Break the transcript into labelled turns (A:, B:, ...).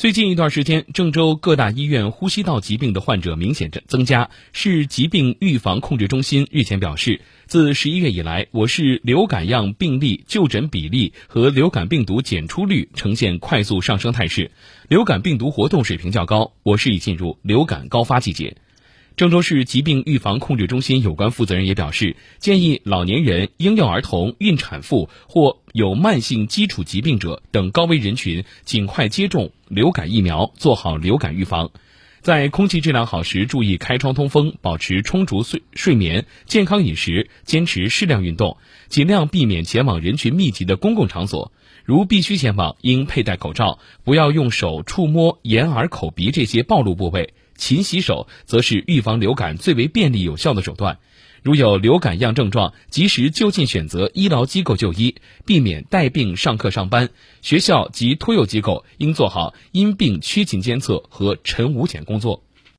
A: 最近一段时间，郑州各大医院呼吸道疾病的患者明显增增加。市疾病预防控制中心日前表示，自十一月以来，我市流感样病例就诊比例和流感病毒检出率呈现快速上升态势，流感病毒活动水平较高，我市已进入流感高发季节。郑州市疾病预防控制中心有关负责人也表示，建议老年人、婴幼儿童、孕产妇或有慢性基础疾病者等高危人群尽快接种流感疫苗，做好流感预防。在空气质量好时，注意开窗通风，保持充足睡睡眠，健康饮食，坚持适量运动，尽量避免前往人群密集的公共场所。如必须前往，应佩戴口罩，不要用手触摸眼、耳、口、鼻这些暴露部位。勤洗手，则是预防流感最为便利有效的手段。如有流感样症状，及时就近选择医疗机构就医，避免带病上课上班。学校及托幼机构应做好因病趋勤监测和晨午检工作。